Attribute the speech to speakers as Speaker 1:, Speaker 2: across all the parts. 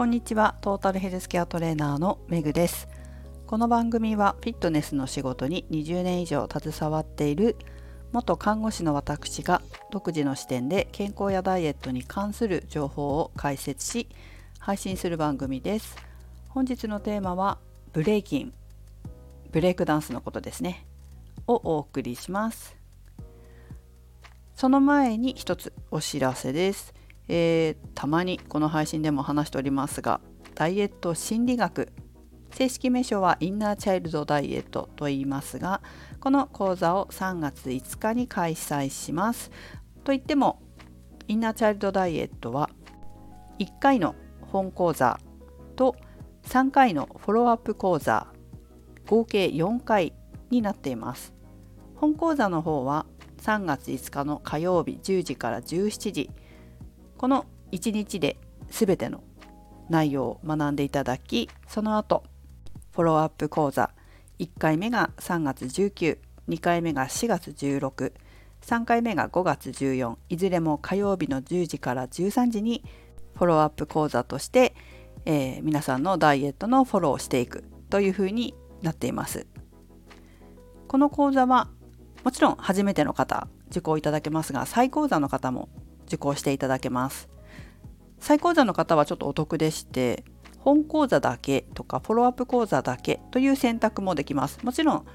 Speaker 1: こんにちは。トータルヘルスケアトレーナーのめぐです。この番組はフィットネスの仕事に20年以上携わっている元看護師の私が独自の視点で健康やダイエットに関する情報を解説し配信する番組です。本日のテーマはブレイキンブレイクダンスのことですね。をお送りします。その前に一つお知らせです。えー、たまにこの配信でも話しておりますがダイエット心理学。正式名称はインナーチャイルドダイエットと言いますがこの講座を3月5日に開催します。といってもインナーチャイルドダイエットは1回の本講座と3回のフォローアップ講座合計4回になっています。本講座の方は3月5日の火曜日10時から17時この1日で全ての内容を学んでいただきその後フォローアップ講座1回目が3月192回目が4月163回目が5月14いずれも火曜日の10時から13時にフォローアップ講座として、えー、皆さんのダイエットのフォローをしていくというふうになっています。この講座はもちろん初めての方受講いただけますが再講座の方も受講していただけます。再講座の方はちょっとお得でして本講座だけとかフォローアップ講座だけという選択もできます。もちろん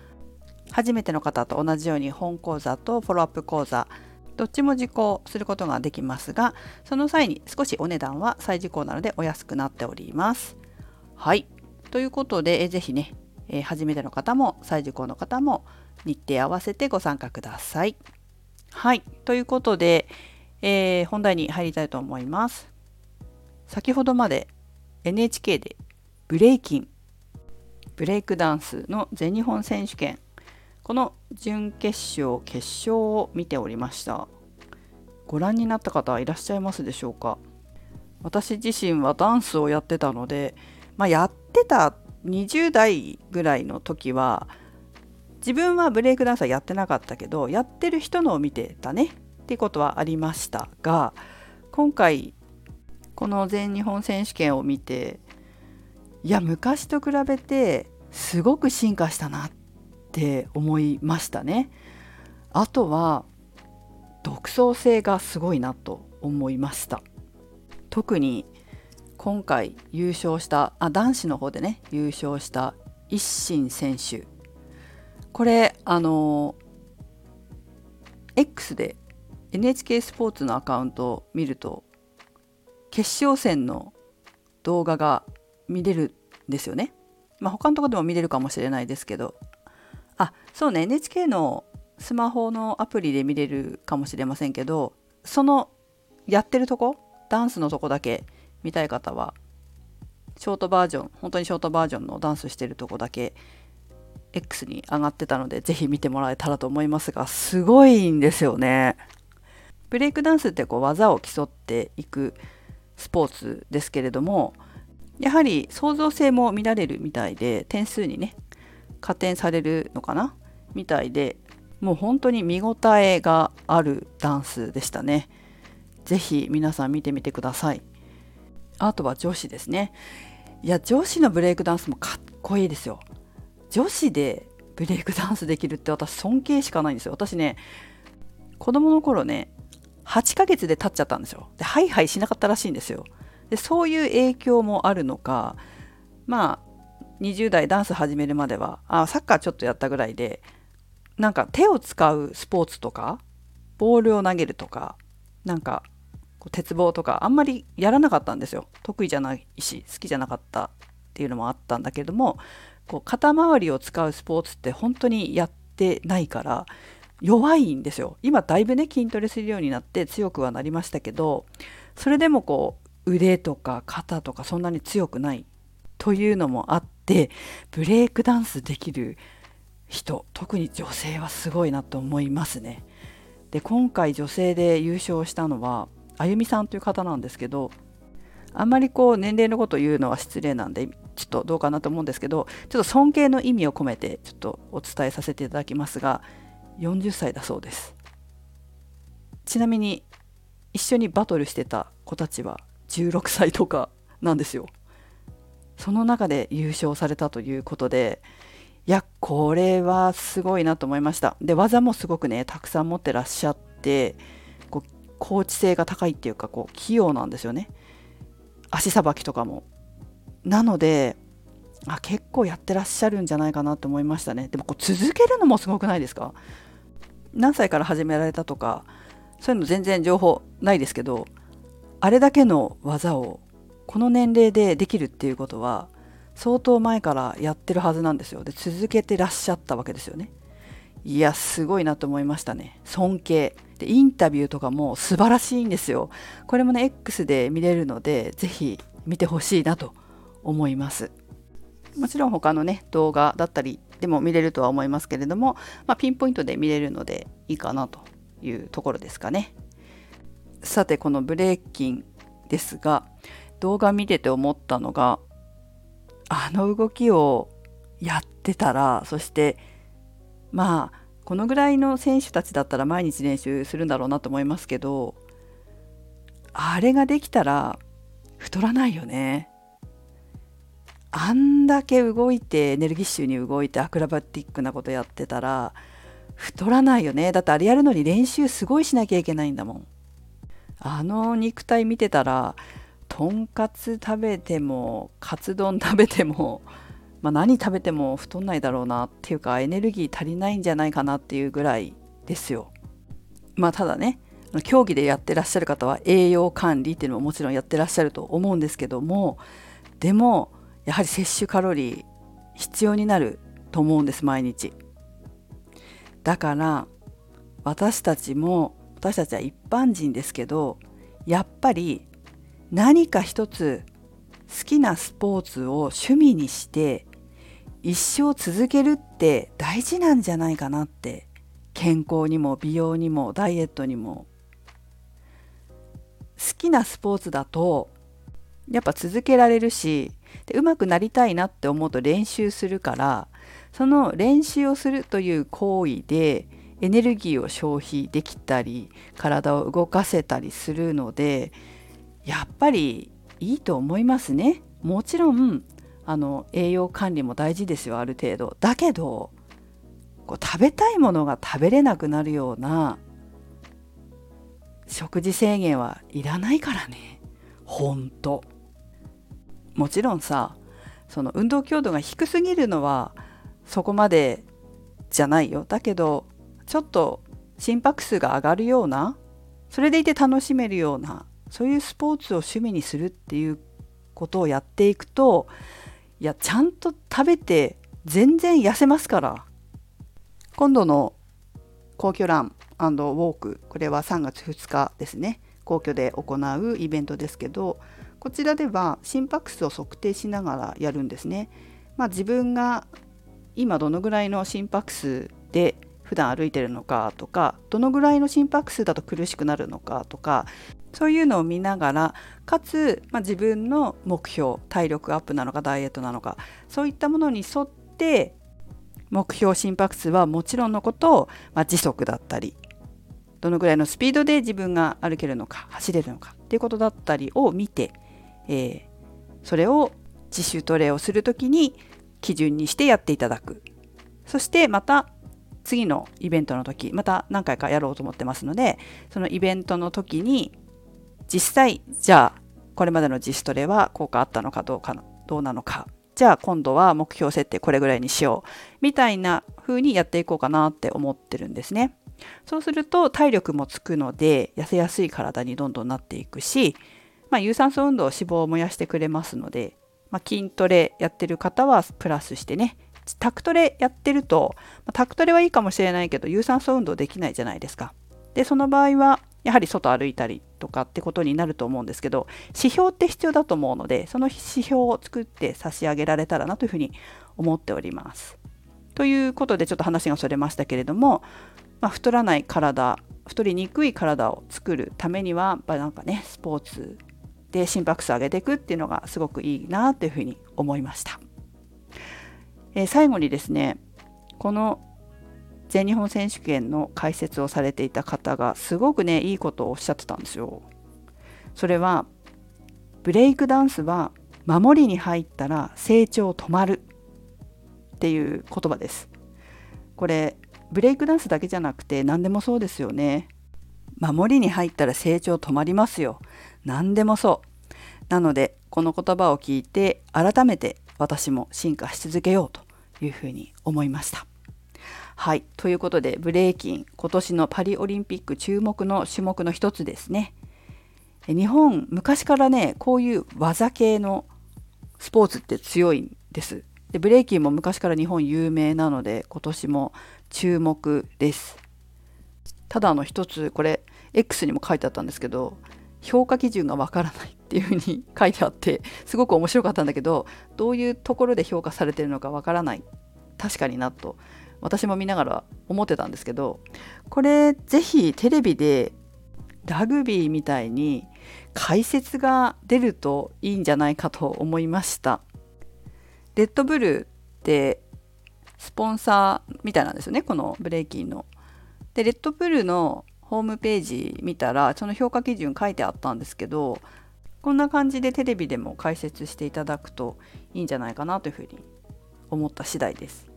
Speaker 1: 初めての方と同じように本講座とフォローアップ講座どっちも受講することができますがその際に少しお値段は再受講なのでお安くなっております。はいということでえぜひね、え、初めての方も再受講の方も日程合わせてご参加ください。はいということで、えー、本題に入りたいと思います。先ほどまで NHK でブレイキン、ブレイクダンスの全日本選手権、この準決勝、決勝を見ておりました。ご覧になった方はいらっしゃいますでしょうか？私自身はダンスをやってたので、まあ、やってた20代ぐらいの時は自分はブレイクダンスはやってなかったけどやってる人のを見てたねっていうことはありましたが今回この全日本選手権を見ていや昔と比べてすごく進化したなって思いましたね。あとは独創性がすごいなと思いました。特に今回優勝したあ男子の方でね優勝した一心選手これあの X で NHK スポーツのアカウントを見ると決勝戦の動画が見れるんですよね。まあ、他のとこでも見れるかもしれないですけどあそうね NHK のスマホのアプリで見れるかもしれませんけどそのやってるとこダンスのとこだけ見たい方はショートバージョン本当にショートバージョンのダンスしてるとこだけ X に上がってたのでぜひ見てもらえたらと思いますがすごいんですよね。ブレイクダンスってこう技を競っていくスポーツですけれどもやはり創造性も見られるみたいで点数にね加点されるのかな？みたいでもう本当に見応えがあるダンスでしたね。是非皆さん見てみてください。あとは女子ですね。いや女子のブレイクダンスもかっこいいですよ。女子でブレイクダンスできるって私尊敬しかないんですよ。私ね子供の頃ね8ヶ月で経っちゃったんですよ。でハイハイしなかったらしいんですよ。でそういう影響もあるのかまあ20代ダンス始めるまではあサッカーちょっとやったぐらいでなんか手を使うスポーツとかボールを投げるとかなんか鉄棒とかあんまりやらなかったんですよ得意じゃないし好きじゃなかったっていうのもあったんだけれどもこう肩周りを使うスポーツって本当にやってないから弱いんですよ今だいぶね筋トレするようになって強くはなりましたけどそれでもこう腕とか肩とかそんなに強くないというのもあってブレイクダンスできる人特に女性はすごいなと思いますね。で今回女性で優勝したのはあゆみさんという方なんですけどあんまりこう年齢のことを言うのは失礼なんでちょっとどうかなと思うんですけどちょっと尊敬の意味を込めてちょっとお伝えさせていただきますが40歳だそうです。ちなみに一緒にバトルしてた子たちは16歳とかなんですよ。その中で優勝されたということでいやこれはすごいなと思いました。で技もすごくねたくさん持ってらっしゃってこう高知性が高いっていうかこう器用なんですよね。足さばきとかも。なのであ結構やってらっしゃるんじゃないかなと思いましたね。でもこう続けるのもすごくないですか？何歳から始められたとかそういうの全然情報ないですけどあれだけの技をこの年齢でできるっていうことは相当前からやってるはずなんですよ。で続けてらっしゃったわけですよね。いやすごいなと思いましたね。尊敬。でインタビューとかも素晴らしいんですよ。これもね X で見れるので是非見てほしいなと思います。もちろん他のね動画だったりでも見れるとは思いますけれども、まあ、ピンポイントで見れるのでいいかなというところですかねさてこのブレーキンですが動画見てて思ったのがあの動きをやってたらそしてまあこのぐらいの選手たちだったら毎日練習するんだろうなと思いますけどあれができたら太らないよね。あんだけ動いてエネルギッシュに動いてアクロバティックなことやってたら太らないよね。だってあれやるのに練習すごいしなきゃいけないんだもん。あの肉体見てたらとんかつ食べてもカツ丼食べても、まあ、何食べても太んないだろうなっていうかエネルギー足りないんじゃないかなっていうぐらいですよ。まあただね競技でやってらっしゃる方は栄養管理っていうのももちろんやってらっしゃると思うんですけどもでもやはり摂取カロリー必要になると思うんです毎日。だから私たちも私たちは一般人ですけどやっぱり何か一つ好きなスポーツを趣味にして一生続けるって大事なんじゃないかなって健康にも美容にもダイエットにも。好きなスポーツだとやっぱ続けられるしで上手くなりたいなって思うと練習するからその練習をするという行為でエネルギーを消費できたり体を動かせたりするのでやっぱりいいと思いますね。もちろんあの栄養管理も大事ですよある程度。だけどこう食べたいものが食べれなくなるような食事制限はいらないからね。ほんと。もちろんさその運動強度が低すぎるのはそこまでじゃないよ。だけどちょっと心拍数が上がるようなそれでいて楽しめるようなそういうスポーツを趣味にするっていうことをやっていくといやちゃんと食べて全然痩せますから。今度の皇居ランウォークこれは3月2日ですね。皇居で行うイベントですけどこちらでは心拍数を測定しながらやるんですね。まあ、自分が今どのぐらいの心拍数で普段歩いてるのかとかどのぐらいの心拍数だと苦しくなるのかとかそういうのを見ながらかつ、まあ、自分の目標体力アップなのかダイエットなのかそういったものに沿って目標心拍数はもちろんのことを、まあ、時速だったりどのぐらいのスピードで自分が歩けるのか走れるのかっていうことだったりを見てえー、それを自主トレをする時に基準にしてやっていただく。そしてまた次のイベントの時また何回かやろうと思ってますのでそのイベントの時に実際じゃあこれまでの自主トレは効果あったのかどうかどうなのか。じゃあ今度は目標設定これぐらいにしよう。みたいな風にやっていこうかなって思ってるんですね。そうすると体力もつくので痩せやすい体にどんどんなっていくしまあ、有酸素運動脂肪を燃やしてくれますので、まあ、筋トレやってる方はプラスしてねタクトレやってると、まあ、タクトレはいいかもしれないけど有酸素運動できないじゃないですか。でその場合はやはり外歩いたりとかってことになると思うんですけど指標って必要だと思うのでその指標を作って差し上げられたらなというふうに思っております。ということでちょっと話がそれましたけれども、まあ、太らない体太りにくい体を作るためにはなんかねスポーツで心拍数上げていくっていうのがすごくいいなというふうに思いました。えー、最後にですねこの全日本選手権の解説をされていた方がすごくねいいことをおっしゃってたんですよ。それはブレイクダンスは守りに入ったら成長止まるっていう言葉ですこれブレイクダンスだけじゃなくて何でもそうですよね守りに入ったら成長止まりますよ何でもそう。なのでこの言葉を聞いて改めて私も進化し続けようというふうに思いました。はい。ということでブレイキン今年のパリオリンピック注目の種目の一つですね。日本昔からねこういう技系のスポーツって強いんです。でブレイキンも昔から日本有名なので今年も注目です。ただあの一つこれ X にも書いてあったんですけど評価基準がわからないっていうふうに書いてあってすごく面白かったんだけどどういうところで評価されてるのかわからない。確かになと。私も見ながら思ってたんですけどこれぜひテレビでラグビーみたいに解説が出るといいんじゃないかと思いました。レッドブルってスポンサーみたいなんですよねこのブレイキンの。でレッドブルのホームページ見たらその評価基準書いてあったんですけどこんな感じでテレビでも解説していただくといいんじゃないかなというふうに思った次第です。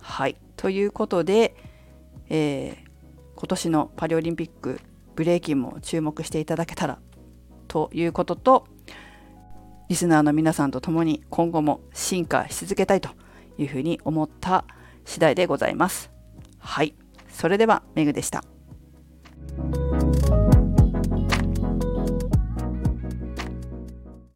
Speaker 1: はいということで、えー、今年のパリオリンピックブレイキンも注目していただけたらということとリスナーの皆さんと共に今後も進化し続けたいというふうに思った次第でございます。はい、それではメグでした。